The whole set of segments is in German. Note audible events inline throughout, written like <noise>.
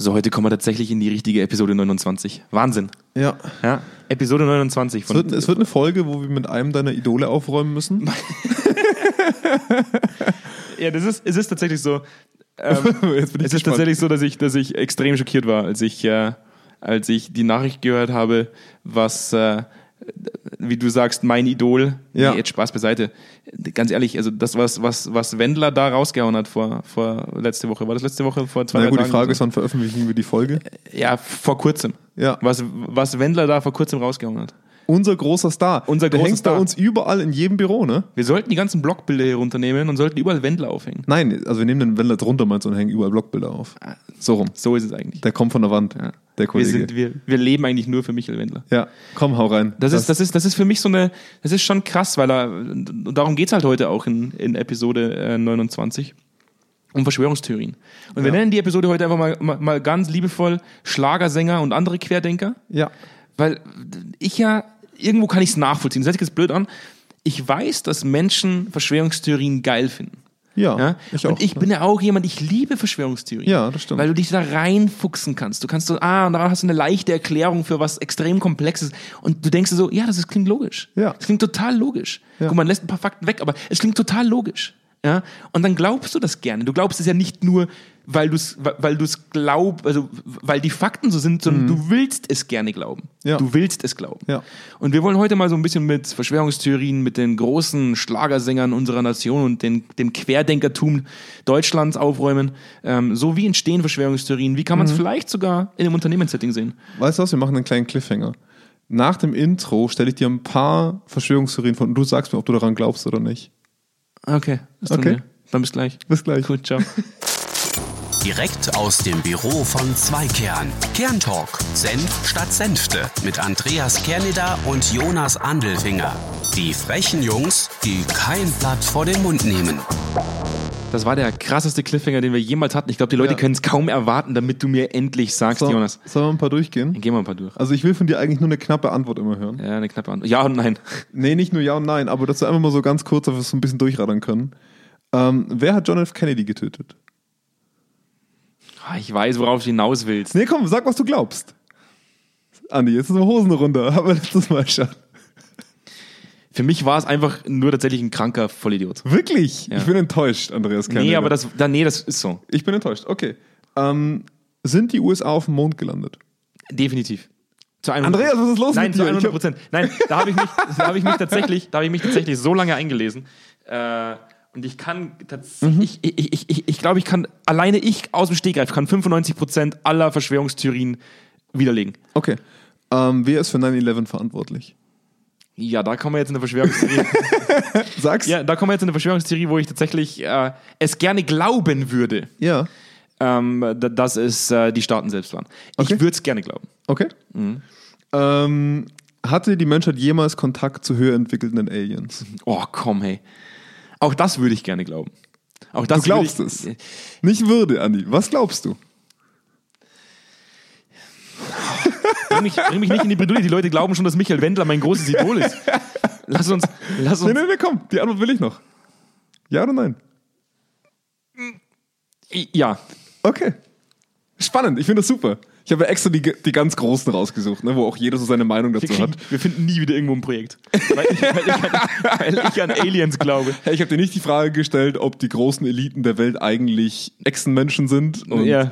So, heute kommen wir tatsächlich in die richtige Episode 29. Wahnsinn. Ja. Ja, Episode 29 Es von. wird, es wird eine Folge, wo wir mit einem deiner Idole aufräumen müssen. <laughs> ja, das ist, es ist tatsächlich so. Ähm, <laughs> es ist gespannt. tatsächlich so, dass ich, dass ich extrem schockiert war, als ich, äh, als ich die Nachricht gehört habe, was, äh, wie du sagst, mein Idol. Ja. Nee, jetzt Spaß beiseite. Ganz ehrlich, also das, was, was, was Wendler da rausgehauen hat vor, vor letzte Woche. War das letzte Woche? Vor zwei Na gut, die Tagen Frage oder ist, wann veröffentlichen wir die Folge? so? Ja, vor kurzem. Ja. Was, was Wendler da vor kurzem rausgehauen hat. Unser großer Star. Unser Der großer hängt bei Star. uns überall in jedem Büro, ne? Wir sollten die ganzen Blockbilder hier runternehmen und sollten überall Wendler aufhängen. Nein, also wir nehmen den Wendler drunter meinst du, und hängen überall Blockbilder auf. So rum. So ist es eigentlich. Der kommt von der Wand, Ja. Der Wir, Kollege. sind, wir, wir leben eigentlich nur für Michael Wendler. ja, komm, hau rein. Das, ist, das, ist, das ist für mich so eine, das ist schon krass, weil er, und darum geht's halt heute auch in, in Episode äh, 29, um Verschwörungstheorien. Und wir Ja. nennen die Episode heute einfach mal, mal, mal ganz liebevoll Schlagersänger und andere Querdenker, ja. weil ich ja, irgendwo kann ich es nachvollziehen, das hört sich jetzt blöd an, ich weiß, dass Menschen Verschwörungstheorien geil finden. Ja, Ja? ich auch. und ich bin ja auch jemand, ich liebe Verschwörungstheorien. Ja, das stimmt. Weil du dich da reinfuchsen kannst. Du kannst so, ah, und da hast du eine leichte Erklärung für was extrem Komplexes. Und du denkst dir so, ja, das ist, klingt logisch. Ja. Das klingt total logisch. Ja. Guck, man lässt ein paar Fakten weg, aber es klingt total logisch. Ja? Und dann glaubst du das gerne. Du glaubst es ja nicht nur, weil du es, weil du es glaubst, also weil die Fakten so sind, sondern du willst es gerne glauben. Mhm. Ja. Du willst es glauben. Ja. Und wir wollen heute mal so ein bisschen mit Verschwörungstheorien, mit den großen Schlagersängern unserer Nation und den, dem Querdenkertum Deutschlands aufräumen. Ähm, so wie entstehen Verschwörungstheorien? Wie kann man es vielleicht sogar in einem Unternehmenssetting sehen? Weißt du was, wir machen einen kleinen Cliffhanger. Nach dem Intro stelle ich dir ein paar Verschwörungstheorien vor und du sagst mir, ob du daran glaubst oder nicht. Okay, Okay. Dann bis gleich. Bis gleich. Gut, ciao. <laughs> Direkt aus dem Büro von Zweikern. Kerntalk. Senf statt Senfte. Mit Andreas Kerneder und Jonas Andelfinger. Die frechen Jungs, die kein Blatt vor den Mund nehmen. Das war der krasseste Cliffhanger, den wir jemals hatten. Ich glaube, die Leute Ja. können es kaum erwarten, damit du mir endlich sagst, So, Jonas. Sollen wir ein paar durchgehen? Dann gehen wir ein paar durch. Also ich will von dir eigentlich nur eine knappe Antwort immer hören. Ja, eine knappe Antwort. Ja und nein. <laughs> Nee, nicht nur ja und nein, aber dass wir einfach mal so ganz kurz, dass wir es so ein bisschen durchradern können. Ähm, wer hat John F. Kennedy getötet? Ah, Ich weiß, worauf du hinaus willst. Nee, komm, sag, was du glaubst. Andi, jetzt ist eine Hosen runter. <laughs> Haben wir letztes Mal schon. Für mich war es einfach nur tatsächlich ein kranker Vollidiot. Wirklich? Ja. Ich bin enttäuscht, Andreas Kennedy. Nee, aber das, da, nee, das ist so. Ich bin enttäuscht. Okay. Ähm, sind die USA auf dem Mond gelandet? Definitiv. Zu 100%. Andreas, was ist los Nein, mit zu dir? Ich 100 hab- Prozent. Nein, da habe ich mich, da habe ich mich tatsächlich, da habe ich mich tatsächlich so lange eingelesen. Äh, und ich kann tatsächlich, ich, ich, ich, ich, ich glaube, ich kann, alleine ich aus dem Stegreif kann 95 Prozent aller Verschwörungstheorien widerlegen. Okay. Ähm, wer ist für 9-11 verantwortlich? Ja, da kommen wir jetzt in eine Verschwörungstheorie. <laughs> Sag's. ja, da kommen wir jetzt in eine Verschwörungstheorie, wo ich tatsächlich äh, es gerne glauben würde, Ja. ähm, da- dass es äh, die Staaten selbst waren. Okay. Ich würde es gerne glauben. Okay. Mhm. Ähm, hatte die Menschheit jemals Kontakt zu höher entwickelten Aliens? Oh, komm, hey. Auch das würde ich gerne glauben. Auch das Du glaubst würde es? ich, Nicht würde, Andi. Was glaubst du? Bring mich, bring mich nicht in die Bredouille. Die Leute glauben schon, dass Michael Wendler mein großes Idol ist. Lass uns, lass Nee, uns. nee, nee, komm. Die Antwort will ich noch. Ja oder nein? Ja, Okay. Spannend. Ich finde das super. Ich habe ja extra die, die ganz Großen rausgesucht, ne, wo auch jeder so seine Meinung dazu kriegen, hat. wir finden nie wieder irgendwo ein Projekt. Weil ich, weil ich, an, weil ich an Aliens glaube. Hey, ich habe dir nicht die Frage gestellt, ob die großen Eliten der Welt eigentlich Echsenmenschen sind. Ja.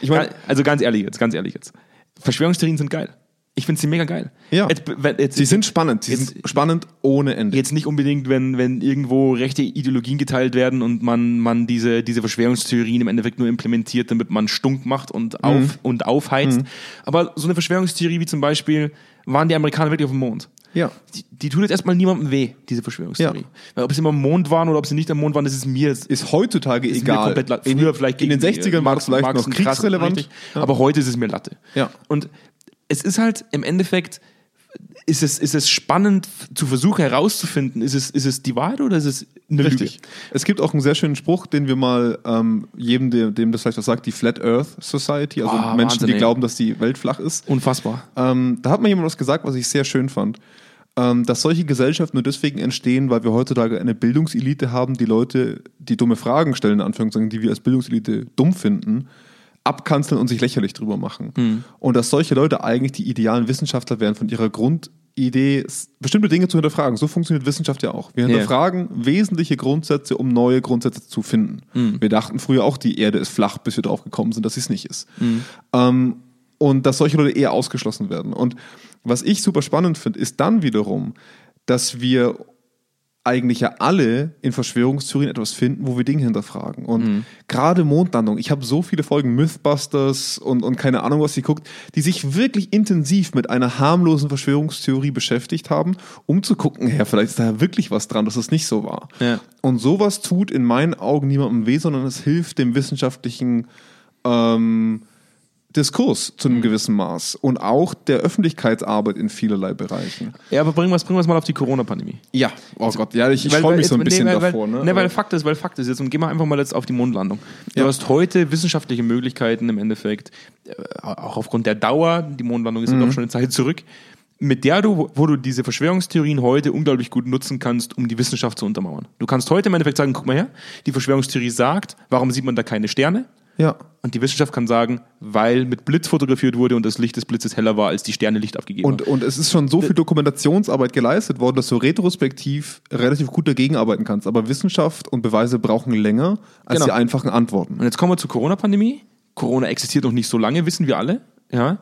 Ich meine, Also ganz ehrlich jetzt, ganz ehrlich jetzt. Verschwörungstheorien sind geil. Ich finde sie mega geil. Ja. Jetzt, jetzt, sie sind spannend. Sie Jetzt- sind spannend ohne Ende. Jetzt nicht unbedingt, wenn, wenn irgendwo rechte Ideologien geteilt werden und man, man diese, diese Verschwörungstheorien im Endeffekt nur implementiert, damit man stunk macht und, auf, und aufheizt. Aber so eine Verschwörungstheorie wie zum Beispiel, waren die Amerikaner wirklich auf dem Mond? Ja. Die, die tut jetzt erstmal niemandem weh, diese Verschwörungstheorie. Ja. Weil ob sie immer am Mond waren oder ob sie nicht am Mond waren, das ist mir Ist heutzutage ist egal. komplett Latte. in, Früher vielleicht in den gegen- 60ern war das vielleicht Marx noch und krass, kriegsrelevant. richtig. Aber heute ist es mir Latte. Ja. Und es ist halt im Endeffekt, ist es, ist es spannend zu versuchen herauszufinden, ist es, ist es die Wahrheit oder ist es eine Richtig. Lüge? Es gibt auch einen sehr schönen Spruch, den wir mal ähm, jedem, dem, dem das vielleicht was sagt, die Flat Earth Society, also Ah, Menschen, Wahnsinn, die ey. glauben, dass die Welt flach ist. Unfassbar. Ähm, da hat mir jemand was gesagt, was ich sehr schön fand. Ähm, dass solche Gesellschaften nur deswegen entstehen, weil wir heutzutage eine Bildungselite haben, die Leute, die dumme Fragen stellen, in Anführungszeichen, die wir als Bildungselite dumm finden, abkanzeln und sich lächerlich drüber machen. Hm. Und dass solche Leute eigentlich die idealen Wissenschaftler wären von ihrer Grundidee, bestimmte Dinge zu hinterfragen. So funktioniert Wissenschaft ja auch. Wir hinterfragen wesentliche Grundsätze, um neue Grundsätze zu finden. Hm. Wir dachten früher auch, die Erde ist flach, bis wir drauf gekommen sind, dass sie es nicht ist. Hm. Ähm, und dass solche Leute eher ausgeschlossen werden. Und was ich super spannend finde, ist dann wiederum, dass wir eigentlich ja alle in Verschwörungstheorien etwas finden, wo wir Dinge hinterfragen. Und Mhm. gerade Mondlandung, ich habe so viele Folgen Mythbusters und, und keine Ahnung, was sie guckt, die sich wirklich intensiv mit einer harmlosen Verschwörungstheorie beschäftigt haben, um zu gucken, ja, vielleicht ist da wirklich was dran, dass es nicht so war. Ja. Und sowas tut in meinen Augen niemandem weh, sondern es hilft dem wissenschaftlichen ähm, Diskurs zu Mhm. einem gewissen Maß und auch der Öffentlichkeitsarbeit in vielerlei Bereichen. Ja, aber bringen wir bringen es mal auf die Corona-Pandemie. Ja, oh Gott, ja, ich, ich freue mich so ein bisschen nee, weil, davor. Ne? nee, weil Fakt ist, weil Fakt ist jetzt und gehen wir einfach mal jetzt auf die Mondlandung. Du Ja. hast heute wissenschaftliche Möglichkeiten im Endeffekt, äh, auch aufgrund der Dauer, die Mondlandung ist ja Mhm. doch schon eine Zeit zurück, mit der du, wo du diese Verschwörungstheorien heute unglaublich gut nutzen kannst, um die Wissenschaft zu untermauern. Du kannst heute im Endeffekt sagen, guck mal her, die Verschwörungstheorie sagt, warum sieht man da keine Sterne? Ja. Und die Wissenschaft kann sagen, weil mit Blitz fotografiert wurde und das Licht des Blitzes heller war, als die Sterne Licht abgegeben Und, haben. und es ist schon so viel Dokumentationsarbeit geleistet worden, dass du retrospektiv relativ gut dagegen arbeiten kannst. Aber Wissenschaft und Beweise brauchen länger als Genau. die einfachen Antworten. Und jetzt kommen wir zur Corona-Pandemie. Corona existiert noch nicht so lange, wissen wir alle. Ja.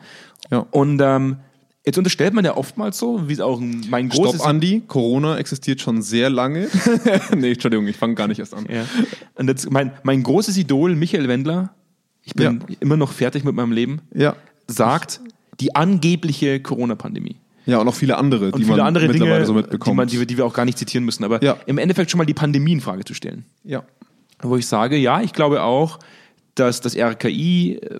Ja. Und ähm, jetzt unterstellt man ja oftmals so, wie es auch mein großes. Stopp, Andi, Corona existiert schon sehr lange. <laughs> nee, Entschuldigung, ich fange gar nicht erst an. Ja. Und jetzt mein, mein großes Idol, Michael Wendler, ich bin Ja. immer noch fertig mit meinem Leben, Ja. sagt, die angebliche Corona-Pandemie. Ja, und auch viele andere, Und die viele man andere mittlerweile Dinge, so die, mitbekommt. man, die, wir- die wir auch gar nicht zitieren müssen. Aber Ja. im Endeffekt schon mal die Pandemie in Frage zu stellen. ja. wo ich sage, ja, ich glaube auch, dass das RKI äh,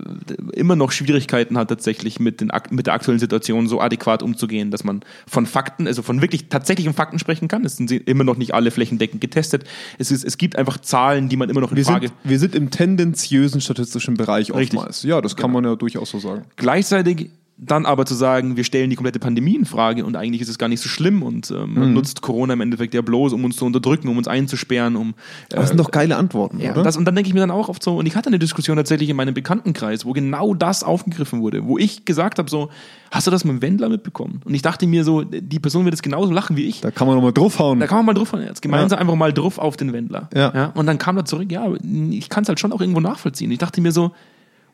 immer noch Schwierigkeiten hat, tatsächlich mit, den, mit der aktuellen Situation so adäquat umzugehen, dass man von Fakten, also von wirklich tatsächlichen Fakten sprechen kann. Es sind immer noch nicht alle flächendeckend getestet. Es, ist, es gibt einfach Zahlen, die man immer noch in Wir Frage. sind, wir sind im tendenziösen statistischen Bereich Richtig. oftmals. Ja, das kann man ja durchaus so sagen. Gleichzeitig dann aber zu sagen, wir stellen die komplette Pandemie in Frage und eigentlich ist es gar nicht so schlimm und ähm, Mhm. man nutzt Corona im Endeffekt ja bloß, um uns zu unterdrücken, um uns einzusperren, um äh, das sind doch geile Antworten, Ja, oder? und, das, und dann denke ich mir dann auch oft so, und ich hatte eine Diskussion tatsächlich in meinem Bekanntenkreis, wo genau das aufgegriffen wurde, wo ich gesagt habe, so, hast du das mit dem Wendler mitbekommen? Und ich dachte mir so, die Person wird es genauso lachen wie ich. da kann man nochmal draufhauen. Da kann man mal drauf jetzt gemeinsam einfach mal drauf auf den Wendler. Ja. Und dann kam da zurück, ja, ich kann es halt schon auch irgendwo nachvollziehen. Ich dachte mir so,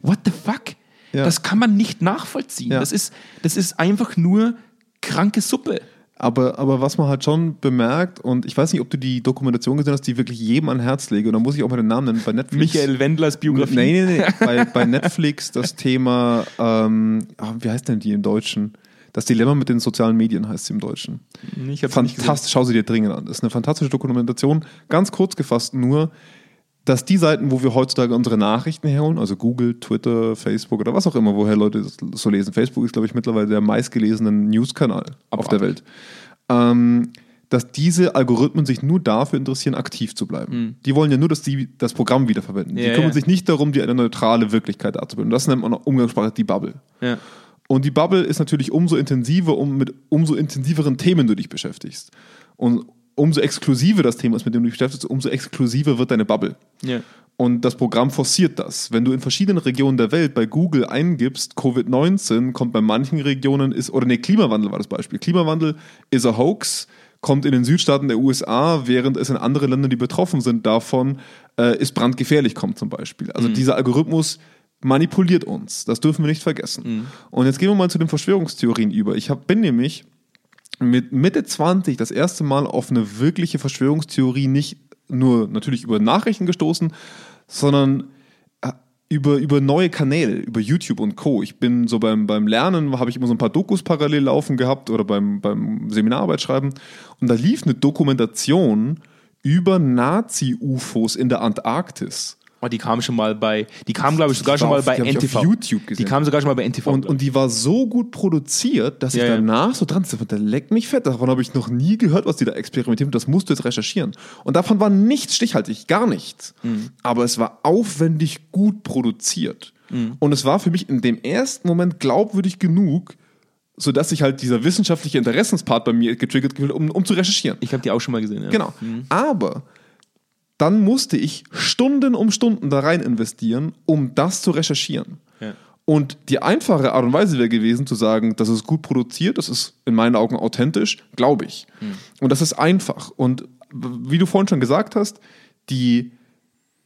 what the fuck? Ja. Das kann man nicht nachvollziehen. Ja. Das, ist, das ist einfach nur kranke Suppe. Aber, aber was man halt schon bemerkt, und ich weiß nicht, ob du die Dokumentation gesehen hast, die wirklich jedem an Herz lege, und da muss ich auch mal den Namen nennen, bei Netflix. Michael Wendlers Biografie. Nee, nee, nee. <laughs> bei, bei Netflix das Thema, ähm, ah, wie heißt denn die im Deutschen? Das Dilemma mit den sozialen Medien heißt sie im Deutschen. Ich. Fantastisch, schau sie dir dringend an. Das ist eine fantastische Dokumentation. Ganz kurz gefasst nur, dass die Seiten, wo wir heutzutage unsere Nachrichten herholen, also Google, Twitter, Facebook oder was auch immer, woher Leute das so lesen. Facebook ist, glaube ich, mittlerweile der meistgelesene News-Kanal auf der Welt. Ähm, dass diese Algorithmen sich nur dafür interessieren, aktiv zu bleiben. Die wollen ja nur, dass die das Programm wiederverwenden. die. Ja, kümmern ja. sich nicht darum, dir eine neutrale Wirklichkeit darzubilden. Das nennt man auch Umgangssprache die Bubble. Ja. Und die Bubble ist natürlich umso intensiver, um mit umso intensiveren Themen du dich beschäftigst. Und umso exklusiver das Thema ist, mit dem du dich beschäftigst, umso exklusiver wird deine Bubble. Ja. Und das Programm forciert das. Wenn du in verschiedenen Regionen der Welt bei Google eingibst, Covid-19, kommt bei manchen Regionen ist, oder nee, Klimawandel war das Beispiel. Klimawandel ist a hoax, kommt in den Südstaaten der USA, während es in anderen Ländern, die betroffen sind davon, äh, ist brandgefährlich kommt zum Beispiel. Also dieser Algorithmus manipuliert uns. Das dürfen wir nicht vergessen. Und jetzt gehen wir mal zu den Verschwörungstheorien über. Ich hab, bin nämlich mit Mitte 20 das erste Mal auf eine wirkliche Verschwörungstheorie nicht nur natürlich über Nachrichten gestoßen, sondern äh, über, über neue Kanäle, über YouTube und Co. Ich bin so beim, beim Lernen, habe ich immer so ein paar Dokus parallel laufen gehabt oder beim, beim Seminararbeit schreiben und da lief eine Dokumentation über Nazi-UFOs in der Antarktis. Oh, die kam schon mal bei, die kam glaube ich sogar schon mal bei die ich auf NTV. YouTube Die gesehen. kam sogar schon mal bei NTV. Und, und die war so gut produziert, dass ich Ja, ja. danach so dran sitze, der leckt mich fett. Davon habe ich noch nie gehört, was die da experimentieren. Das musst du jetzt recherchieren. Und davon war nichts stichhaltig, gar nichts. Mhm. Aber es war aufwendig gut produziert. Mhm. Und es war für mich in dem ersten Moment glaubwürdig genug, sodass sich halt dieser wissenschaftliche Interessenspart bei mir getriggert gefühlt, um, um zu recherchieren. ich habe die auch schon mal gesehen. Ja. Genau. Aber dann musste ich Stunden um Stunden da rein investieren, um das zu recherchieren. Ja. Und die einfache Art und Weise wäre gewesen, zu sagen, das ist gut produziert, das ist in meinen Augen authentisch, glaube ich. Und das ist einfach. Und wie du vorhin schon gesagt hast, die,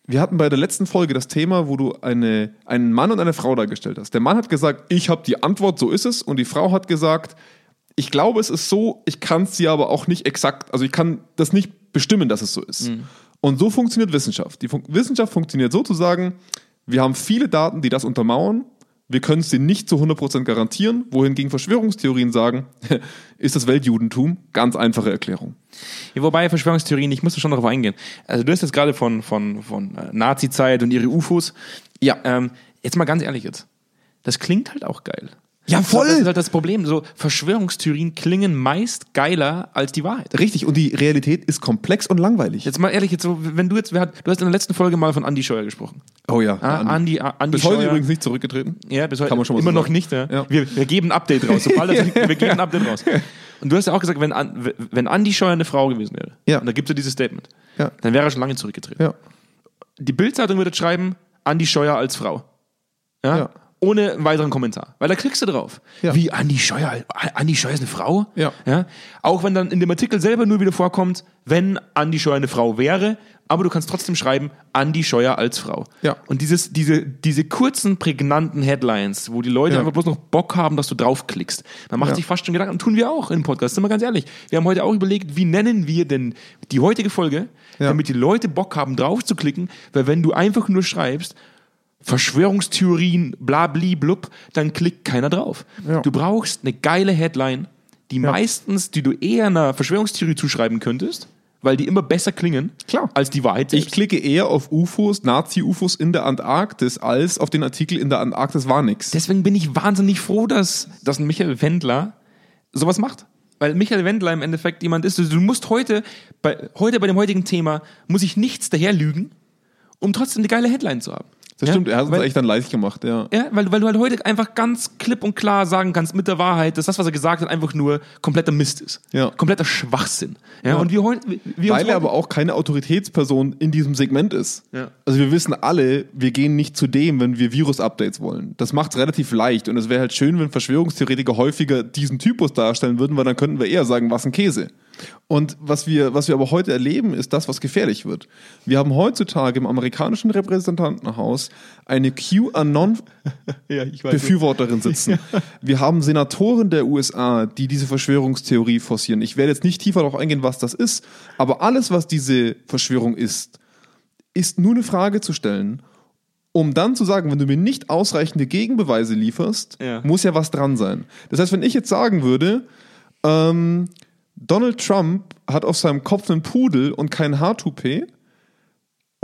wir hatten bei der letzten Folge das Thema, wo du eine, einen Mann und eine Frau dargestellt hast. Der Mann hat gesagt, ich habe die Antwort, so ist es. Und die Frau hat gesagt, ich glaube, es ist so, ich kann es dir aber auch nicht exakt, also ich kann das nicht bestimmen, dass es so ist. Und so funktioniert Wissenschaft. Die Fun Wissenschaft funktioniert sozusagen, wir haben viele Daten, die das untermauern. Wir können es dir nicht zu 100% garantieren, wohingegen Verschwörungstheorien sagen, <laughs> ist das Weltjudentum? Ganz einfache Erklärung. Ja, wobei Verschwörungstheorien, ich muss da schon darauf eingehen. Also du hast jetzt gerade von, von, von äh, Nazi-Zeit und ihre UFOs. Ja. Ähm, jetzt mal ganz ehrlich jetzt. Das klingt halt auch geil. Ja, voll. Das ist halt das Problem. So Verschwörungstheorien klingen meist geiler als die Wahrheit. Richtig, und die Realität ist komplex und langweilig. Jetzt mal ehrlich, jetzt so, wenn du jetzt, wer hat, du hast in der letzten Folge mal von Andy Scheuer gesprochen. oh ja. Ah, Andi, ah, Andi Bis heute Scheuer. übrigens nicht zurückgetreten. Ja, bis heute Kann man schon mal immer so noch nicht. Ja. Ja. Wir, wir geben ein Update raus. <laughs> Sobald das, wir geben ein Update raus. Und du hast ja auch gesagt, wenn, wenn Andi Scheuer eine Frau gewesen wäre, Ja. und da gibt es ja dieses Statement, Ja. dann wäre er schon lange zurückgetreten. Ja. Die Bildzeitung würde schreiben, Andi Scheuer als Frau. Ja? Ja. Ohne weiteren Kommentar. Weil da klickst du drauf. Ja. Wie Andi Scheuer, Andi Scheuer ist eine Frau? Ja. ja. Auch wenn dann in dem Artikel selber nur wieder vorkommt, wenn Andi Scheuer eine Frau wäre, aber du kannst trotzdem schreiben, Andi Scheuer als Frau. Ja. Und dieses, diese, diese kurzen, prägnanten Headlines, wo die Leute Ja. einfach bloß noch Bock haben, dass du draufklickst. Man macht Ja. sich fast schon Gedanken, tun wir auch im Podcast, sind wir ganz ehrlich. Wir haben heute auch überlegt, wie nennen wir denn die heutige Folge, Ja. damit die Leute Bock haben, drauf zu klicken, weil wenn du einfach nur schreibst, Verschwörungstheorien, bla bli blub, dann klickt keiner drauf. Ja. Du brauchst eine geile Headline, die meistens, die du eher einer Verschwörungstheorie zuschreiben könntest, weil die immer besser klingen Klar. als die Wahrheit Ich selbst. klicke eher auf UFOs, Nazi-UFOs in der Antarktis, als auf den Artikel in der Antarktis war nix. Deswegen bin ich wahnsinnig froh, dass, dass ein Michael Wendler sowas macht. Weil Michael Wendler im Endeffekt jemand ist, du musst heute, bei, heute bei dem heutigen Thema, muss ich nichts daher lügen, um trotzdem eine geile Headline zu haben. Das Ja? stimmt, er hat uns weil, echt dann leicht gemacht, ja. Ja, weil, weil du halt heute einfach ganz klipp und klar sagen kannst mit der Wahrheit, dass das, was er gesagt hat, einfach nur kompletter Mist ist. Ja. Kompletter Schwachsinn. Ja, und wir heute. Wir wir Weil uns er aber auch keine Autoritätsperson in diesem Segment ist. Ja. Also wir wissen alle, wir gehen nicht zu dem, wenn wir Virus-Updates wollen. Das macht es relativ leicht und es wäre halt schön, wenn Verschwörungstheoretiker häufiger diesen Typus darstellen würden, weil dann könnten wir eher sagen, was ein Käse. Und was wir, was wir aber heute erleben, ist das, was gefährlich wird. Wir haben heutzutage im amerikanischen Repräsentantenhaus eine QAnon-Befürworterin <laughs> sitzen. <laughs> Wir haben Senatoren der USA, die diese Verschwörungstheorie forcieren. Ich werde jetzt nicht tiefer darauf eingehen, was das ist, aber alles, was diese Verschwörung ist, ist nur eine Frage zu stellen, um dann zu sagen, wenn du mir nicht ausreichende Gegenbeweise lieferst, Ja. muss ja was dran sein. Das heißt, wenn ich jetzt sagen würde, ähm, Donald Trump hat auf seinem Kopf einen Pudel und kein Haartoupet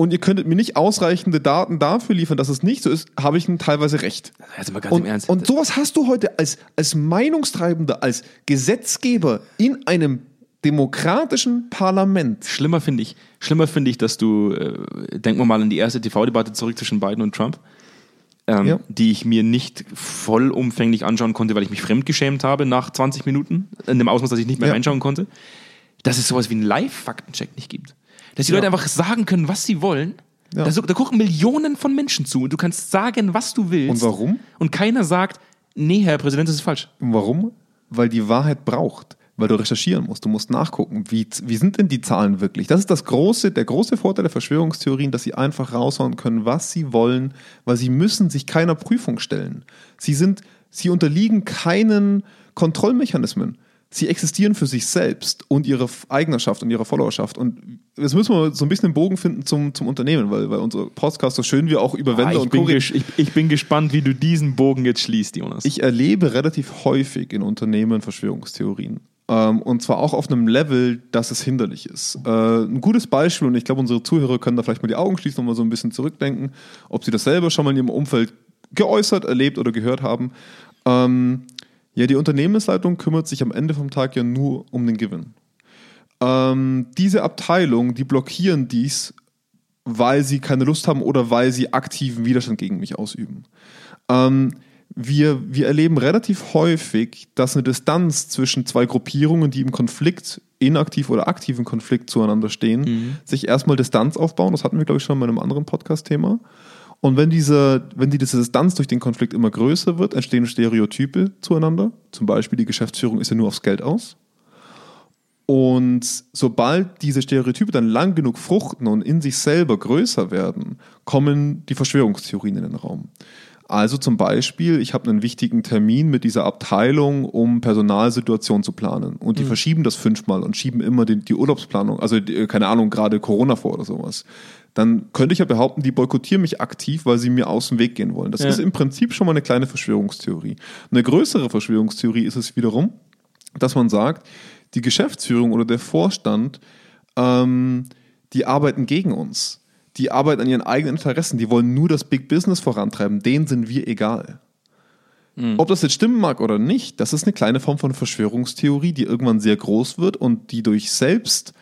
und ihr könntet mir nicht ausreichende Daten dafür liefern, dass es nicht so ist, habe ich teilweise recht. Also mal ganz Und, im Ernst. und sowas hast du heute als, als Meinungstreibender, als Gesetzgeber in einem demokratischen Parlament. Schlimmer finde ich, schlimmer finde ich, dass du, äh, denken wir mal an die erste TV-Debatte zurück zwischen Biden und Trump, ähm, Ja. die ich mir nicht vollumfänglich anschauen konnte, weil ich mich fremdgeschämt habe nach 20 Minuten, in dem Ausmaß, dass ich nicht mehr Ja. reinschauen konnte, dass es sowas wie einen Live-Faktencheck nicht gibt. Dass die Ja. Leute einfach sagen können, was sie wollen. Da, da gucken Millionen von Menschen zu und du kannst sagen, was du willst. Und warum? Und keiner sagt, nee, Herr Präsident, das ist falsch. Und warum? Weil die Wahrheit braucht. Weil du recherchieren musst. Du musst nachgucken, wie, wie sind denn die Zahlen wirklich? Das ist das große, der große Vorteil der Verschwörungstheorien, dass sie einfach raushauen können, was sie wollen, weil sie müssen sich keiner Prüfung stellen. Sie sind, sie unterliegen keinen Kontrollmechanismen. Sie existieren für sich selbst und ihre Eignerschaft und ihre Followerschaft. Und jetzt müssen wir so ein bisschen den Bogen finden zum, zum Unternehmen, weil, weil unser Podcast, so schön wir auch über Wände Ah, und bin ich, ich bin gespannt, wie du diesen Bogen jetzt schließt, Jonas. ich erlebe relativ häufig in Unternehmen Verschwörungstheorien. Ähm, und zwar auch auf einem Level, dass es hinderlich ist. Äh, ein gutes Beispiel, und ich glaube, unsere Zuhörer können da vielleicht mal die Augen schließen und mal so ein bisschen zurückdenken, ob sie das selber schon mal in ihrem Umfeld geäußert, erlebt oder gehört haben. Ähm, ja, die Unternehmensleitung kümmert sich am Ende vom Tag ja nur um den Gewinn. Ähm, diese Abteilung, die blockieren dies, weil sie keine Lust haben oder weil sie aktiven Widerstand gegen mich ausüben. Ähm, wir, wir erleben relativ häufig, dass eine Distanz zwischen zwei Gruppierungen, die im Konflikt inaktiv oder aktiven Konflikt zueinander stehen, Mhm. sich erstmal Distanz aufbauen. Das hatten wir, glaube ich, schon bei einem anderen Podcast-Thema. Und wenn diese, wenn die diese Distanz durch den Konflikt immer größer wird, entstehen Stereotype zueinander. Zum Beispiel die Geschäftsführung ist ja nur aufs Geld aus. Und sobald diese Stereotype dann lang genug fruchten und in sich selber größer werden, kommen die Verschwörungstheorien in den Raum. Also zum Beispiel, ich habe einen wichtigen Termin mit dieser Abteilung, um Personalsituation zu planen. Und die verschieben das fünfmal und schieben immer die, die Urlaubsplanung, also die, keine Ahnung, gerade Corona vor oder sowas. Dann könnte ich ja behaupten, die boykottieren mich aktiv, weil sie mir aus dem Weg gehen wollen. Das Ja. ist im Prinzip schon mal eine kleine Verschwörungstheorie. Eine größere Verschwörungstheorie ist es wiederum, dass man sagt, die Geschäftsführung oder der Vorstand, ähm, die arbeiten gegen uns. Die arbeiten an ihren eigenen Interessen. Die wollen nur das Big Business vorantreiben. Denen sind wir egal. Ob das jetzt stimmen mag oder nicht, das ist eine kleine Form von Verschwörungstheorie, die irgendwann sehr groß wird und die durch selbst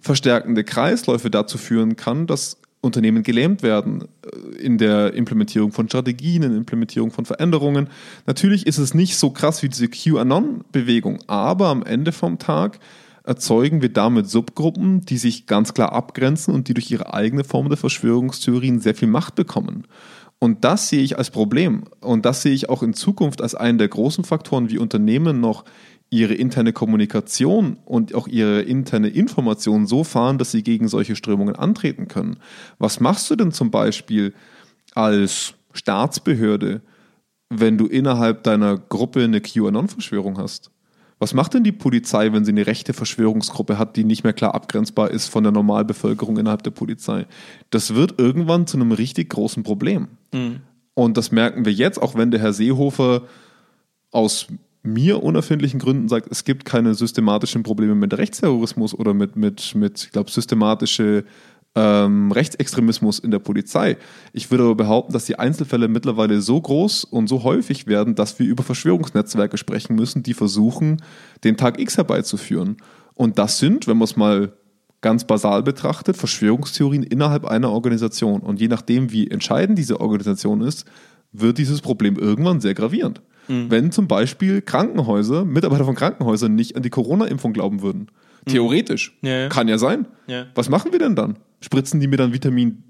verstärkende Kreisläufe dazu führen kann, dass Unternehmen gelähmt werden äh, in der Implementierung von Strategien, in der Implementierung von Veränderungen. Natürlich ist es nicht so krass wie diese QAnon-Bewegung, aber am Ende vom Tag erzeugen wir damit Subgruppen, die sich ganz klar abgrenzen und die durch ihre eigene Form der Verschwörungstheorien sehr viel Macht bekommen. Und das sehe ich als Problem. Und das sehe ich auch in Zukunft als einen der großen Faktoren, wie Unternehmen noch ihre interne Kommunikation und auch ihre interne Information so fahren, dass sie gegen solche Strömungen antreten können. Was machst du denn zum Beispiel als Staatsbehörde, wenn du innerhalb deiner Gruppe eine QAnon-Verschwörung hast? Was macht denn die Polizei, wenn sie eine rechte Verschwörungsgruppe hat, die nicht mehr klar abgrenzbar ist von der Normalbevölkerung innerhalb der Polizei? Das wird irgendwann zu einem richtig großen Problem. Und das merken wir jetzt, auch wenn der Herr Seehofer aus mir unerfindlichen Gründen sagt, es gibt keine systematischen Probleme mit Rechtsterrorismus oder mit, mit, mit ich glaube, systematische ähm, Rechtsextremismus in der Polizei. Ich würde aber behaupten, dass die Einzelfälle mittlerweile so groß und so häufig werden, dass wir über Verschwörungsnetzwerke sprechen müssen, die versuchen, den Tag X herbeizuführen. Und das sind, wenn man es mal ganz basal betrachtet, Verschwörungstheorien innerhalb einer Organisation. Und je nachdem, wie entscheidend diese Organisation ist, wird dieses Problem irgendwann sehr gravierend. Wenn zum Beispiel Krankenhäuser, Mitarbeiter von Krankenhäusern nicht an die Corona-Impfung glauben würden. Theoretisch. Ja, ja. Kann ja sein. Ja. Was machen wir denn dann? Spritzen die mir dann Vitamin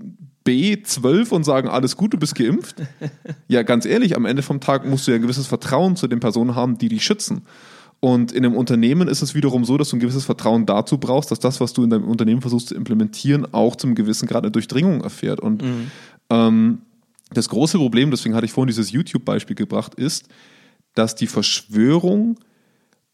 B12 und sagen, alles gut, du bist geimpft? <laughs> ja, ganz ehrlich, am Ende vom Tag musst du ja ein gewisses Vertrauen zu den Personen haben, die dich schützen. Und in einem Unternehmen ist es wiederum so, dass du ein gewisses Vertrauen dazu brauchst, dass das, was du in deinem Unternehmen versuchst zu implementieren, auch zum gewissen Grad eine Durchdringung erfährt. Und ähm, das große Problem, deswegen hatte ich vorhin dieses YouTube-Beispiel gebracht, ist, dass die Verschwörung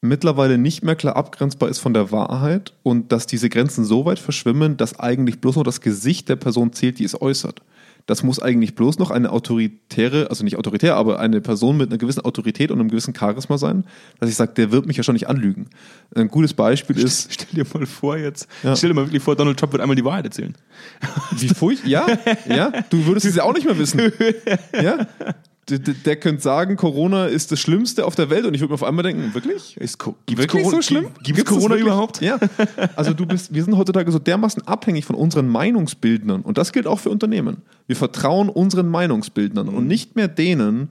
mittlerweile nicht mehr klar abgrenzbar ist von der Wahrheit und dass diese Grenzen so weit verschwimmen, dass eigentlich bloß noch das Gesicht der Person zählt, die es äußert. Das muss eigentlich bloß noch eine autoritäre, also nicht autoritär, aber eine Person mit einer gewissen Autorität und einem gewissen Charisma sein, dass ich sage, der wird mich ja schon nicht anlügen. Ein gutes Beispiel ist, Stell dir mal vor jetzt, Ja. stell dir mal wirklich vor, Donald Trump wird einmal die Wahrheit erzählen. Wie furcht? Ja, ja. Du würdest es ja auch nicht mehr wissen. <laughs> Ja. Der, der, könnte sagen, Corona ist das Schlimmste auf der Welt und ich würde mir auf einmal denken, wirklich? Ist Gibt's wirklich Corona- so schlimm? gibt- das Corona überhaupt? Ja. Also du bist, wir sind heutzutage so dermaßen abhängig von unseren Meinungsbildnern und das gilt auch für Unternehmen. Wir vertrauen unseren Meinungsbildnern und nicht mehr denen,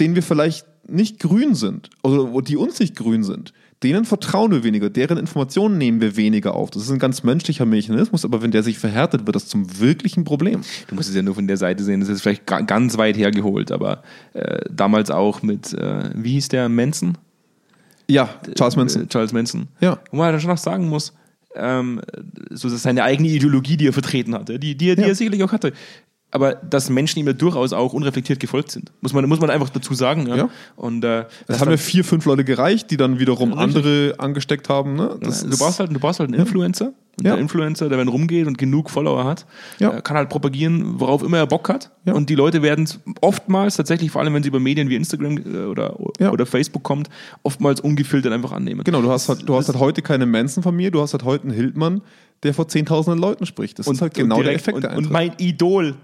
denen wir vielleicht nicht grün sind oder die uns nicht grün sind. Denen vertrauen wir weniger, deren Informationen nehmen wir weniger auf. Das ist ein ganz menschlicher Mechanismus, aber wenn der sich verhärtet, wird das zum wirklichen Problem. Du musst es ja nur von der Seite sehen, das ist vielleicht ga- ganz weit hergeholt, aber äh, damals auch mit, äh, wie hieß der, Manson? Ja, Charles Manson. Äh, Charles Manson. Ja. Wo man dann schon noch sagen muss, ähm, so dass seine eigene Ideologie, die er vertreten hatte, die, die, die Ja. er sicherlich auch hatte. Aber dass Menschen ihm ja durchaus auch unreflektiert gefolgt sind. Muss man, muss man einfach dazu sagen. Ja. Ja. Und äh, Es das haben ja vier, fünf Leute gereicht, die dann wiederum Richtig. andere angesteckt haben. Ne? Das du brauchst halt, du brauchst halt einen Influencer. Und Ja. Der Influencer, der wenn rumgeht und genug Follower hat, Ja. kann halt propagieren, worauf immer er Bock hat. Ja. Und die Leute werden oftmals tatsächlich, vor allem wenn sie über Medien wie Instagram äh, oder, Ja. oder Facebook kommt, oftmals ungefiltert einfach annehmen. Genau, du hast halt, du hast halt heute keine Manson-Familie, du hast halt heute einen Hildmann, der vor zehntausenden Leuten spricht. Das ist halt genau der direkt- Effekt und, der und mein Idol.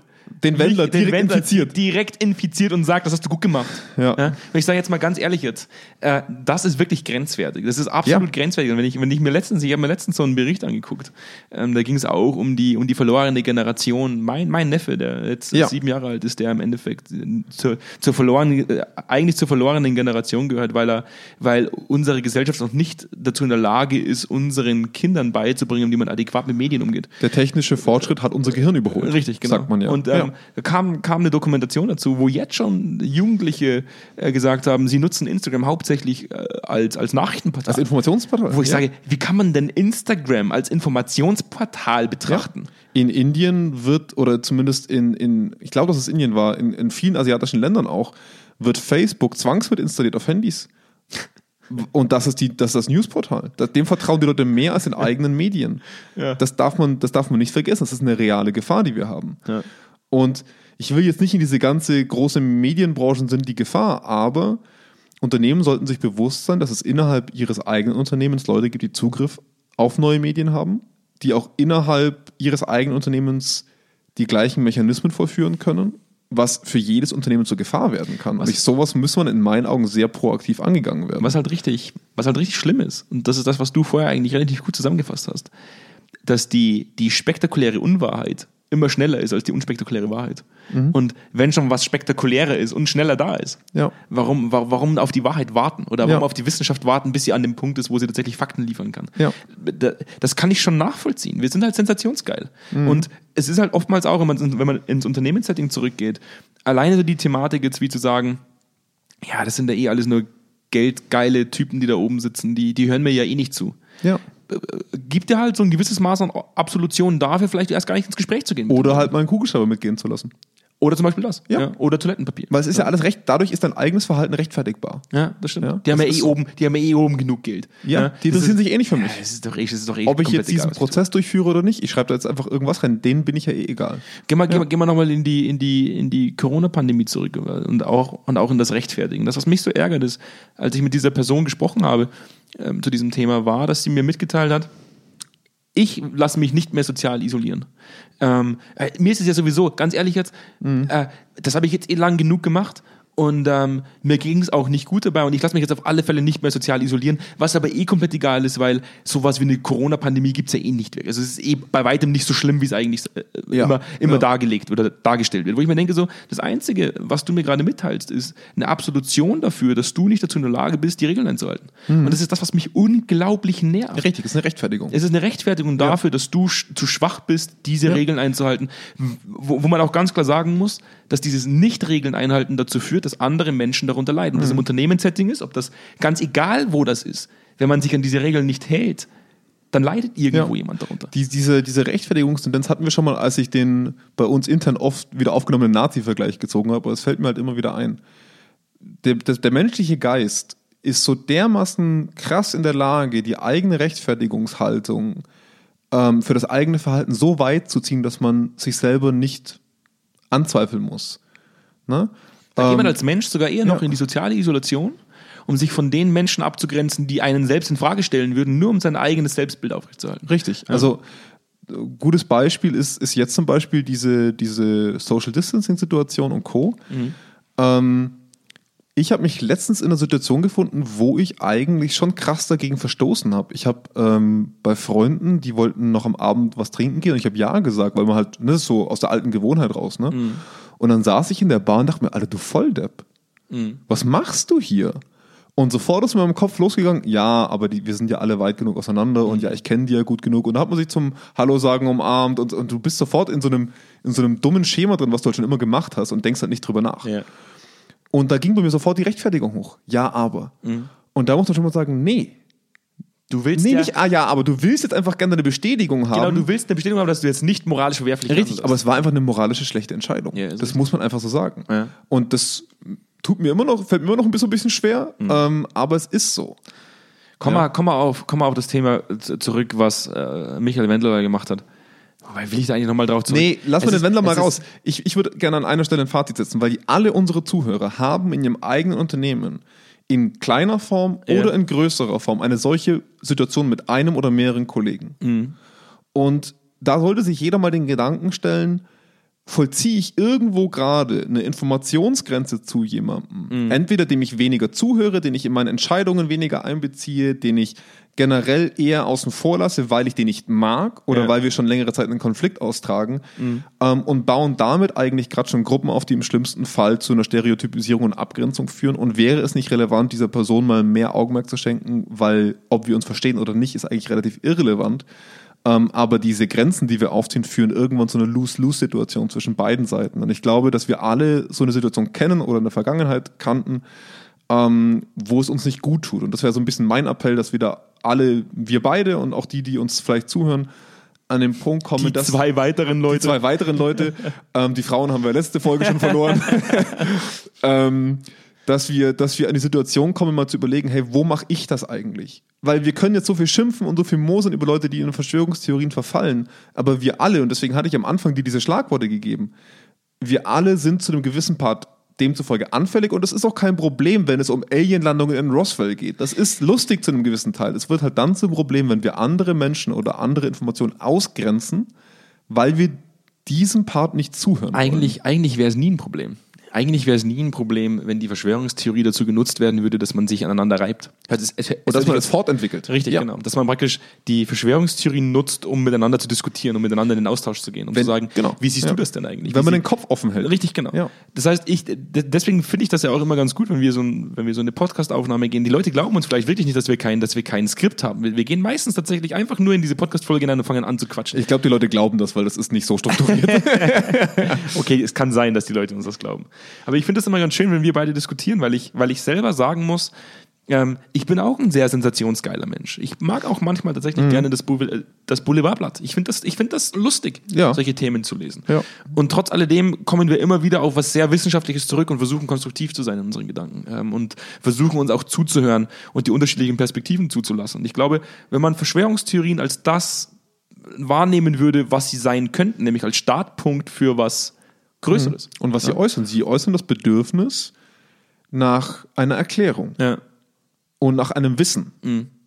Den Wendler mich- den direkt Wendler infiziert. direkt infiziert und sagt, das hast du gut gemacht. Ja. Und ich sage jetzt mal ganz ehrlich jetzt, äh, das ist wirklich grenzwertig. Das ist absolut Ja. grenzwertig. Und wenn ich, wenn ich mir letztens, ich habe mir letztens so einen Bericht angeguckt, ähm, da ging es auch um die, um die verlorene Generation. Mein, mein Neffe, der jetzt Ja. sieben Jahre alt ist, der im Endeffekt äh, zur, zur verlorenen, äh, eigentlich zur verlorenen Generation gehört, weil er, weil unsere Gesellschaft noch nicht dazu in der Lage ist, unseren Kindern beizubringen, wie man adäquat mit Medien umgeht. Der technische Fortschritt hat unser Gehirn überholt. Richtig, genau. Sagt man ja. Und ähm, ja. da kam, kam eine Dokumentation dazu, wo jetzt schon Jugendliche äh, gesagt haben, sie nutzen Instagram hauptsächlich äh, als, als Nachrichtenportal. Als Informationsportal. wo ich ja. sage, wie kann man denn Instagram als Informationsportal betrachten? In Indien wird, oder zumindest in, in ich glaube, dass es Indien war, in, in vielen asiatischen Ländern auch, wird Facebook zwangsmit installiert auf Handys. <laughs> Und das ist, die, das ist das Newsportal. Dem vertrauen die Leute mehr als den eigenen Medien. Ja. Das, darf man, das darf man nicht vergessen. Das ist eine reale Gefahr, die wir haben. Ja. Und ich will jetzt nicht in diese ganze große Medienbranchen sind die Gefahr, aber Unternehmen sollten sich bewusst sein, dass es innerhalb ihres eigenen Unternehmens Leute gibt, die Zugriff auf neue Medien haben, die auch innerhalb ihres eigenen Unternehmens die gleichen Mechanismen vollführen können, was für jedes Unternehmen zur Gefahr werden kann. Und ich, sowas muss man in meinen Augen sehr proaktiv angegangen werden. Was halt richtig, was halt richtig schlimm ist, und das ist das, was du vorher eigentlich relativ gut zusammengefasst hast, dass die, die spektakuläre Unwahrheit immer schneller ist als die unspektakuläre Wahrheit. Und wenn schon was spektakulärer ist und schneller da ist, Ja. warum, wa- warum auf die Wahrheit warten oder warum Ja. auf die Wissenschaft warten, bis sie an dem Punkt ist, wo sie tatsächlich Fakten liefern kann? Ja. Da- Das kann ich schon nachvollziehen. Wir sind halt sensationsgeil. Und es ist halt oftmals auch, wenn man, wenn man ins Unternehmenssetting zurückgeht, alleine so die Thematik jetzt wie zu sagen, ja, das sind ja eh alles nur geldgeile Typen, die da oben sitzen, die, die hören mir ja eh nicht zu. ja. Gibt dir halt so ein gewisses Maß an Absolution dafür, vielleicht erst gar nicht ins Gespräch zu gehen. Oder halt mal einen Kugelschreiber mitgehen zu lassen. Oder zum Beispiel das. Ja. Oder Toilettenpapier. Weil es ist ja alles recht, dadurch ist dein eigenes Verhalten rechtfertigbar. Ja, das stimmt. Ja, die, haben ja das eh ist- oben, die haben ja eh oben genug Geld. Ja, die das interessieren sich eh nicht für mich. Ja, es ist doch eh, es ist doch eh Ob ich jetzt diesen egal, Prozess durchführe oder nicht, ich schreibe da jetzt einfach irgendwas rein, denen bin ich ja eh egal. Gehen wir, gehen wir, gehen wir nochmal in die, in die, in die Corona-Pandemie zurück und auch, und auch in das Rechtfertigen. Das, was mich so ärgert, ist, als ich mit dieser Person gesprochen habe ähm, zu diesem Thema, war, dass sie mir mitgeteilt hat, ich lasse mich nicht mehr sozial isolieren. Ähm, äh, mir ist es ja sowieso, ganz ehrlich jetzt, äh, das habe ich jetzt eh lang genug gemacht und ähm, mir ging es auch nicht gut dabei und ich lasse mich jetzt auf alle Fälle nicht mehr sozial isolieren, was aber eh komplett egal ist, weil sowas wie eine Corona-Pandemie gibt es ja eh nicht. Also es ist eh bei weitem nicht so schlimm, wie es eigentlich äh, Ja, immer, immer ja. dargelegt oder dargestellt wird. Wo ich mir denke, so, das Einzige, was du mir gerade mitteilst, ist eine Absolution dafür, dass du nicht dazu in der Lage bist, die Regeln einzuhalten. Und das ist das, was mich unglaublich nervt. Richtig, das ist eine Rechtfertigung. Es ist eine Rechtfertigung dafür, dass du sch zu schwach bist, diese. Regeln einzuhalten. Wo, wo man auch ganz klar sagen muss, dass dieses Nicht-Regeln einhalten dazu führt, dass andere Menschen darunter leiden. Ob Mhm. das im Unternehmenssetting ist, ob das ganz egal, wo das ist. Wenn man sich an diese Regeln nicht hält, dann leidet irgendwo Ja. jemand darunter. Die, diese, diese Rechtfertigungstendenz hatten wir schon mal, als ich den bei uns intern oft wieder aufgenommenen Nazi-Vergleich gezogen habe, aber es fällt mir halt immer wieder ein. Der, der, der menschliche Geist ist so dermaßen krass in der Lage, die eigene Rechtfertigungshaltung ähm, für das eigene Verhalten so weit zu ziehen, dass man sich selber nicht anzweifeln muss. Ne? Da geht man Ähm, als Mensch sogar eher noch ja. in die soziale Isolation, um sich von den Menschen abzugrenzen, die einen selbst in Frage stellen würden, nur um sein eigenes Selbstbild aufrechtzuerhalten. Richtig. Also äh, gutes Beispiel ist, ist jetzt zum Beispiel diese, diese Social Distancing Situation und Co. Ähm, ich habe mich letztens in einer Situation gefunden, wo ich eigentlich schon krass dagegen verstoßen habe. Ich habe ähm, bei Freunden, die wollten noch am Abend was trinken gehen und ich habe ja gesagt, weil man halt, ne, so aus der alten Gewohnheit raus, ne? Und dann saß ich in der Bar und dachte mir, Alter, du Volldepp, was machst du hier? Und sofort ist mir im Kopf losgegangen, ja, aber die, wir sind ja alle weit genug auseinander und ja, ich kenne die ja gut genug. Und da hat man sich zum Hallo sagen umarmt und, und du bist sofort in so, einem, in so einem dummen Schema drin, was du halt schon immer gemacht hast und denkst halt nicht drüber nach. Und da ging bei mir sofort die Rechtfertigung hoch. Ja, aber. Und da muss man schon mal sagen, nee. Du willst Nee, ja, nicht, ah ja, aber du willst jetzt einfach gerne eine Bestätigung genau, haben. du willst eine Bestätigung haben, dass du jetzt nicht moralisch verwerflich Richtig, handelst. aber es war einfach eine moralische schlechte Entscheidung. Ja, das richtig. muss man einfach so sagen. Ja. Und das tut mir immer noch, fällt mir immer noch ein bisschen, ein bisschen schwer, ähm, aber es ist so. Komm, mal, komm, mal auf, komm mal auf das Thema zurück, was äh, Michael Wendler gemacht hat. Wobei will ich da eigentlich nochmal drauf zurück? Nee, lass mal den Wendler mal raus. Ich, ich würde gerne an einer Stelle ein Fazit setzen, weil alle unsere Zuhörer haben in ihrem eigenen Unternehmen in kleiner Form Ja. oder in größerer Form eine solche Situation mit einem oder mehreren Kollegen. Mhm. Und da sollte sich jeder mal den Gedanken stellen, vollziehe ich irgendwo gerade eine Informationsgrenze zu jemandem, entweder dem ich weniger zuhöre, den ich in meine Entscheidungen weniger einbeziehe, den ich generell eher außen vor lasse, weil ich den nicht mag oder Ja. weil wir schon längere Zeit einen Konflikt austragen ähm, und bauen damit eigentlich gerade schon Gruppen auf, die im schlimmsten Fall zu einer Stereotypisierung und Abgrenzung führen. Und wäre es nicht relevant, dieser Person mal mehr Augenmerk zu schenken, weil ob wir uns verstehen oder nicht, ist eigentlich relativ irrelevant. Ähm, aber diese Grenzen, die wir aufziehen, führen irgendwann zu einer Lose-Lose-Situation zwischen beiden Seiten. Und ich glaube, dass wir alle so eine Situation kennen oder in der Vergangenheit kannten, ähm, wo es uns nicht gut tut. Und das wäre so ein bisschen mein Appell, dass wir da alle, wir beide und auch die, die uns vielleicht zuhören, an den Punkt kommen, Die dass zwei weiteren die Leute. zwei weiteren Leute, <laughs> ähm, die Frauen haben wir letzte Folge schon verloren, <laughs> <laughs> ähm, dass wir, dass wir an die Situation kommen, mal zu überlegen, hey, wo mache ich das eigentlich? Weil wir können jetzt so viel schimpfen und so viel mosern über Leute, die in Verschwörungstheorien verfallen, aber wir alle, und deswegen hatte ich am Anfang dir diese Schlagworte gegeben, wir alle sind zu einem gewissen Part demzufolge anfällig und es ist auch kein Problem, wenn es um Alienlandungen in Roswell geht. Das ist lustig zu einem gewissen Teil. Es wird halt dann zum Problem, wenn wir andere Menschen oder andere Informationen ausgrenzen, weil wir diesem Part nicht zuhören. Eigentlich, eigentlich wäre es nie ein Problem. Eigentlich wäre es nie ein Problem, wenn die Verschwörungstheorie dazu genutzt werden würde, dass man sich aneinander reibt. Also es, es, es, Und dass man es fortentwickelt. Richtig, Ja. genau. Dass man praktisch die Verschwörungstheorie nutzt, um miteinander zu diskutieren, um miteinander in den Austausch zu gehen, um Wenn- zu sagen, genau. wie siehst Ja. du das denn eigentlich? Wenn Wie man sie- den Kopf offen hält. Richtig, genau. Ja. Das heißt, ich, deswegen finde ich das ja auch immer ganz gut, wenn wir so, ein, wenn wir so eine Podcast-Aufnahme gehen. Die Leute glauben uns vielleicht wirklich nicht, dass wir kein, dass wir kein Skript haben. Wir, wir gehen meistens tatsächlich einfach nur in diese Podcast-Folge hinein und fangen an zu quatschen. Ich glaube, die Leute glauben das, weil das ist nicht so strukturiert. <laughs> Okay, es kann sein, dass die Leute uns das glauben. Aber ich finde es immer ganz schön, wenn wir beide diskutieren, weil ich, weil ich selber sagen muss, ähm, ich bin auch ein sehr sensationsgeiler Mensch. Ich mag auch manchmal Mhm. tatsächlich gerne das, Boule- das Boulevardblatt. Ich finde das, ich find das lustig, Ja. solche Themen zu lesen. Ja. Und trotz alledem kommen wir immer wieder auf was sehr Wissenschaftliches zurück und versuchen konstruktiv zu sein in unseren Gedanken ähm, und versuchen uns auch zuzuhören und die unterschiedlichen Perspektiven zuzulassen. Und ich glaube, wenn man Verschwörungstheorien als das wahrnehmen würde, was sie sein könnten, nämlich als Startpunkt für was Größeres. Und was sie äußern? Sie äußern das Bedürfnis nach einer Erklärung Ja. und nach einem Wissen.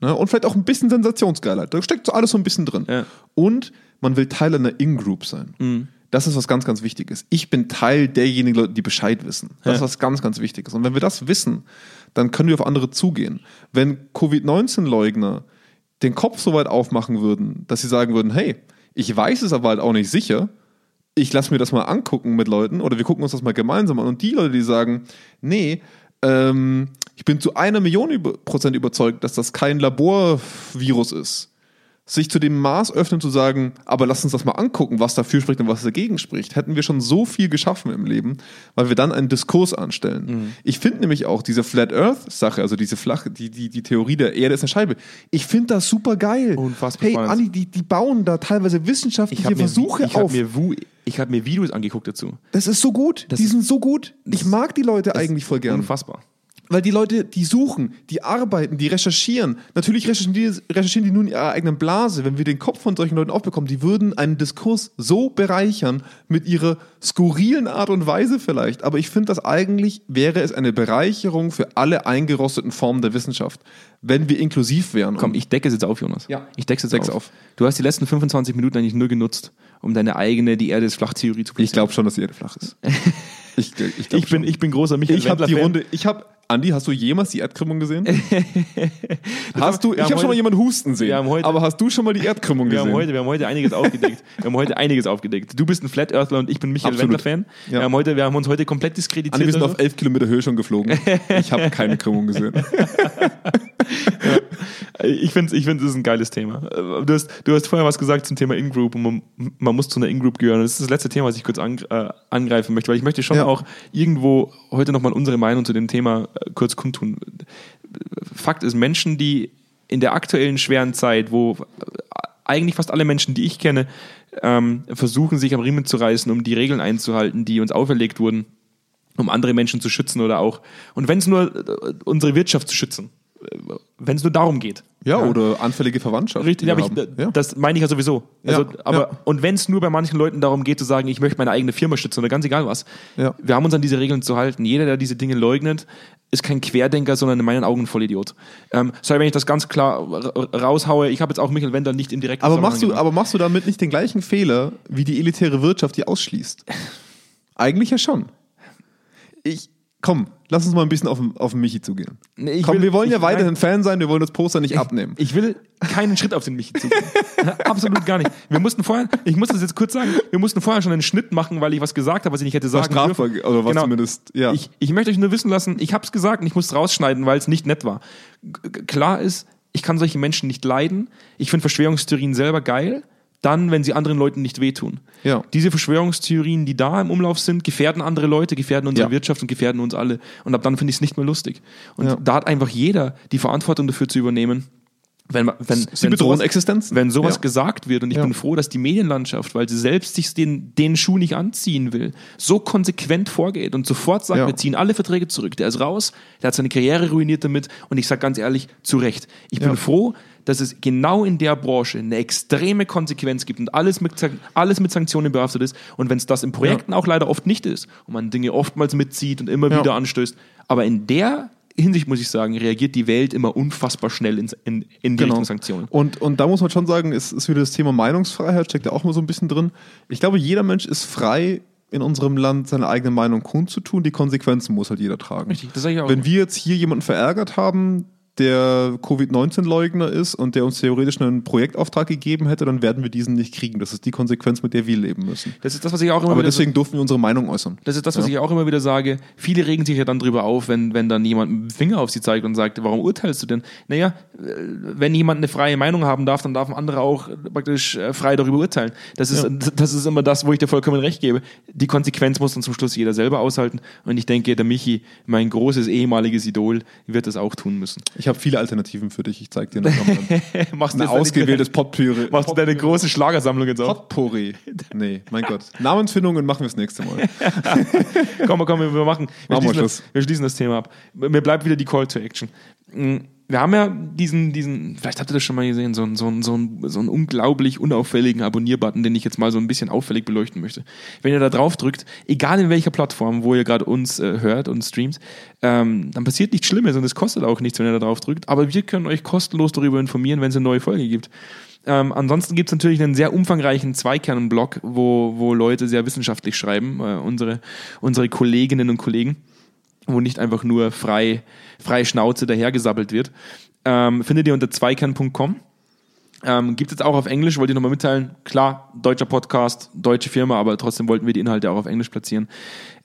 Ne? Und vielleicht auch ein bisschen Sensationsgeilheit. Da steckt so alles so ein bisschen drin. Ja. Und man will Teil einer In-Group sein. Das ist was ganz, ganz Wichtiges. Ich bin Teil derjenigen Leute, die Bescheid wissen. Das ist Ja. was ganz, ganz Wichtiges. Und wenn wir das wissen, dann können wir auf andere zugehen. Wenn Covid-19-Leugner den Kopf so weit aufmachen würden, dass sie sagen würden, hey, ich weiß es aber halt auch nicht sicher, ich lasse mir das mal angucken mit Leuten oder wir gucken uns das mal gemeinsam an. Und die Leute, die sagen, nee, ähm, ich bin zu einer Million Prozent überzeugt, dass das kein Laborvirus ist, sich zu dem Maß öffnen zu sagen, aber lass uns das mal angucken, was dafür spricht und was dagegen spricht, hätten wir schon so viel geschaffen im Leben, weil wir dann einen Diskurs anstellen. Ich finde nämlich auch diese Flat Earth Sache, also diese flache, die, die, die Theorie der Erde ist eine Scheibe. Ich finde das super geil. Unfassbar Hey. Anni, die, die bauen da teilweise wissenschaftliche Ich habe mir, Versuche ich auf. mir, Wu- ich hab mir Videos angeguckt dazu. Das ist so gut. Das die ist- sind so gut. Ich mag die Leute eigentlich voll gern. Unfassbar. Weil die Leute, die suchen, die arbeiten, die recherchieren. Natürlich recherchieren die, recherchieren die nur in ihrer eigenen Blase. Wenn wir den Kopf von solchen Leuten aufbekommen, die würden einen Diskurs so bereichern mit ihrer skurrilen Art und Weise vielleicht. Aber ich finde, dass eigentlich wäre es eine Bereicherung für alle eingerosteten Formen der Wissenschaft, wenn wir inklusiv wären. Komm, ich decke es jetzt auf, Jonas. Ja. Ich decke es jetzt auf. auf. Du hast die letzten 25 Minuten eigentlich nur genutzt, um deine eigene, die Erde ist Flachtheorie zu ich glaube schon, dass die Erde flach ist. <laughs> Ich, ich, ich bin, schon. ich bin großer Michael Ich habe die. Runde, ich habe, Andi, hast du jemals die Erdkrümmung gesehen? <laughs> hast du, wir ich habe schon mal jemanden husten sehen, wir heute- aber hast du schon mal die Erdkrümmung Wir gesehen? haben, heute, wir haben heute einiges aufgedeckt. <laughs> Wir haben heute einiges aufgedeckt. Du bist ein Flat Earthler und ich bin Michael. Wendler-Fan. Ja. Wir, haben heute, wir haben uns heute komplett diskreditiert. Andi, wir sind also. auf 11 Kilometer Höhe schon geflogen. Ich habe keine <laughs> Krümmung gesehen. Ich finde, ich find, das ist ein geiles Thema. Du hast, du hast vorher was gesagt zum Thema In-Group und man, man muss zu einer In-Group gehören. Das ist das letzte Thema, was ich kurz an, äh, angreifen möchte, weil ich möchte schon Ja. auch irgendwo heute nochmal unsere Meinung zu dem Thema äh, kurz kundtun. Fakt ist, Menschen, die in der aktuellen schweren Zeit, wo äh, eigentlich fast alle Menschen, die ich kenne, ähm, versuchen, sich am Riemen zu reißen, um die Regeln einzuhalten, die uns auferlegt wurden, um andere Menschen zu schützen oder auch, und wenn es nur äh, unsere Wirtschaft zu schützen, wenn es nur darum geht. Ja, oder anfällige Verwandtschaft. Richtig, aber ich, ja. das meine ich ja sowieso. Also, Ja, aber, ja. Und wenn es nur bei manchen Leuten darum geht, zu sagen, ich möchte meine eigene Firma stützen oder ganz egal was, Ja. wir haben uns an diese Regeln zu halten. Jeder, der diese Dinge leugnet, ist kein Querdenker, sondern in meinen Augen ein Vollidiot. Ähm, sorry, wenn ich das ganz klar ra- raushaue, ich habe jetzt auch Michael Wender nicht im direkten Aber machst, du, genannt. aber machst du damit nicht den gleichen Fehler, wie die elitäre Wirtschaft die ausschließt? <laughs> Eigentlich ja schon. Ich, komm, lass uns mal ein bisschen auf, den- auf den Michi zugehen. Nee, ich komm, will- wir wollen ja ich- weiterhin nein. Fan sein, wir wollen das Poster nicht abnehmen. Ich will keinen Schritt auf den Michi zugehen. <laughs> Absolut gar nicht. Wir mussten vorher, ich muss das jetzt kurz sagen, wir mussten vorher schon einen Schnitt machen, weil ich was gesagt habe, was ich nicht hätte sagen dürfen. oder was Genau. zumindest, ja. Ich, ich möchte euch nur wissen lassen, ich habe es gesagt und ich muss es rausschneiden, weil es nicht nett war. Klar ist, ich kann solche Menschen nicht leiden. Ich finde Verschwörungstheorien selber geil. Dann, wenn sie anderen Leuten nicht wehtun. Ja. Diese Verschwörungstheorien, die da im Umlauf sind, gefährden andere Leute, gefährden unsere Ja. Wirtschaft und gefährden uns alle. Und ab dann finde ich es nicht mehr lustig. Und Ja. da hat einfach jeder die Verantwortung dafür zu übernehmen. Wenn, man- wenn, Sie wenn bedrohen sowas, Existenzen. Wenn sowas Ja. gesagt wird und ich Ja. bin froh, dass die Medienlandschaft, weil sie selbst sich den, den Schuh nicht anziehen will, so konsequent vorgeht und sofort sagt, Ja. wir ziehen alle Verträge zurück. Der ist raus, der hat seine Karriere ruiniert damit und ich sage ganz ehrlich, zu Recht. Ich bin froh, dass es genau in der Branche eine extreme Konsequenz gibt und alles mit, alles mit Sanktionen behaftet ist. Und wenn es das in Projekten auch leider oft nicht ist und man Dinge oftmals mitzieht und immer wieder anstößt, aber in der Hinsicht muss ich sagen, reagiert die Welt immer unfassbar schnell in, in, in die Genau. Richtung Sanktionen. Und, und da muss man schon sagen, es ist wieder das Thema Meinungsfreiheit, steckt ja auch mal so ein bisschen drin. Ich glaube, jeder Mensch ist frei, in unserem Land seine eigene Meinung kundzutun. Die Konsequenzen muss halt jeder tragen. Richtig, das sag ich auch. Wenn wir jetzt hier jemanden verärgert haben, der Covid-19-Leugner ist und der uns theoretisch einen Projektauftrag gegeben hätte, dann werden wir diesen nicht kriegen. Das ist die Konsequenz, mit der wir leben müssen. Das ist das, was ich auch immer Aber deswegen durften wir unsere Meinung äußern. Das ist das, was ich auch immer wieder sage. Viele regen sich ja dann drüber auf, wenn, wenn dann jemand mit dem Finger auf sie zeigt und sagt, warum urteilst du denn? Naja, äh, wenn jemand eine freie Meinung haben darf, dann darf ein anderer auch praktisch äh, frei darüber urteilen. Das ist, das ist immer das, wo ich dir vollkommen recht gebe. Die Konsequenz muss dann zum Schluss jeder selber aushalten. Und ich denke, der Michi, mein großes ehemaliges Idol, wird das auch tun müssen. Ich habe viele Alternativen für dich. Ich zeige dir noch <laughs> machst ein ausgewähltes Potpourri. machst du deine große Schlagersammlung jetzt auf? Potpourri. Nee, mein Gott. Namensfindungen machen wir das nächste Mal. <laughs> komm, komm, wir machen, wir, Machen wir schließen Schluss. das, wir schließen das Thema ab. Mir bleibt wieder die Call to Action. Wir haben ja diesen, diesen, vielleicht habt ihr das schon mal gesehen, so einen, so einen, so einen, so einen unglaublich unauffälligen Abonnierbutton, den ich jetzt mal so ein bisschen auffällig beleuchten möchte. Wenn ihr da drauf drückt, egal in welcher Plattform, wo ihr gerade uns äh, hört und streamt, ähm, dann passiert nichts Schlimmes und es kostet auch nichts, wenn ihr da drauf drückt. Aber wir können euch kostenlos darüber informieren, wenn es eine neue Folge gibt. Ähm, ansonsten gibt es natürlich einen sehr umfangreichen Zweikern-Blog, wo, wo Leute sehr wissenschaftlich schreiben, äh, unsere, unsere Kolleginnen und Kollegen, wo nicht einfach nur frei, frei Schnauze dahergesabbelt wird. Ähm, findet ihr unter zweikern.com. Ähm, gibt es auch auf Englisch, wollte ich nochmal mitteilen. Klar, deutscher Podcast, deutsche Firma, aber trotzdem wollten wir die Inhalte auch auf Englisch platzieren.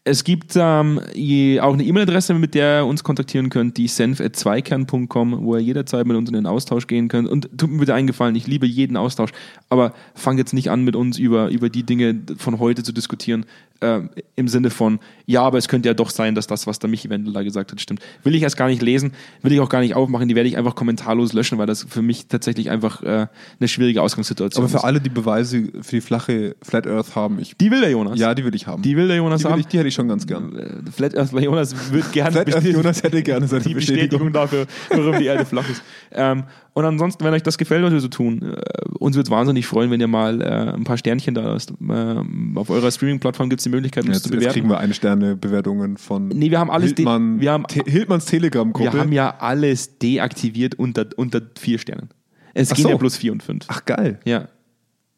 Es gibt ähm, auch eine E-Mail-Adresse, mit der ihr uns kontaktieren könnt, die senf.zweikern.com, wo ihr jederzeit mit uns in den Austausch gehen könnt. Und tut mir bitte eingefallen, ich liebe jeden Austausch, aber fangt jetzt nicht an, mit uns über, über die Dinge von heute zu diskutieren, äh, im Sinne von, ja, aber es könnte ja doch sein, dass das, was der Michi Wendel da gesagt hat, stimmt. Will ich erst gar nicht lesen, will ich auch gar nicht aufmachen, die werde ich einfach kommentarlos löschen, weil das für mich tatsächlich einfach äh, eine schwierige Ausgangssituation Aber für ist. alle, die Beweise für die flache Flat Earth haben, ich, Die will der Jonas. ja, die will ich haben. Die will der Jonas die, haben. ich, die hätte ich schon ganz gern. Äh, Flat Earth bei Jonas wird gerne Flat Earth Jonas hätte gerne seine die Bestätigung Bestätigung. dafür, warum die Erde flach ist. <laughs> Ähm, und ansonsten, wenn euch das gefällt, was wir so tun, äh, uns würde es wahnsinnig freuen, wenn ihr mal äh, ein paar Sternchen da lasst. Ähm, auf eurer Streaming-Plattform gibt es die Möglichkeit, uns Jetzt, zu jetzt bewerten. kriegen wir eine Sterne Bewertungen von Nee, wir haben alles Hildmann, wir haben- Te Hildmanns Telegram-Gruppe. wir haben ja alles deaktiviert unter, unter vier Sternen. Es Ach gehen so. ja bloß vier und fünf. Ach geil. Ja,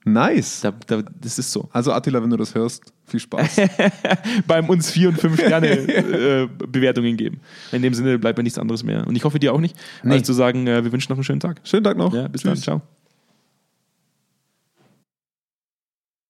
Nice. da, da, das ist so. Also Attila, wenn du das hörst, viel Spaß. <laughs> Beim uns vier und fünf Sterne <laughs> äh, Bewertungen geben. In dem Sinne bleibt mir nichts anderes mehr. Und ich hoffe dir auch nicht, als zu sagen, äh, wir wünschen noch einen schönen Tag. Schönen Tag noch. Ja, bis Tschüss. dann. Ciao.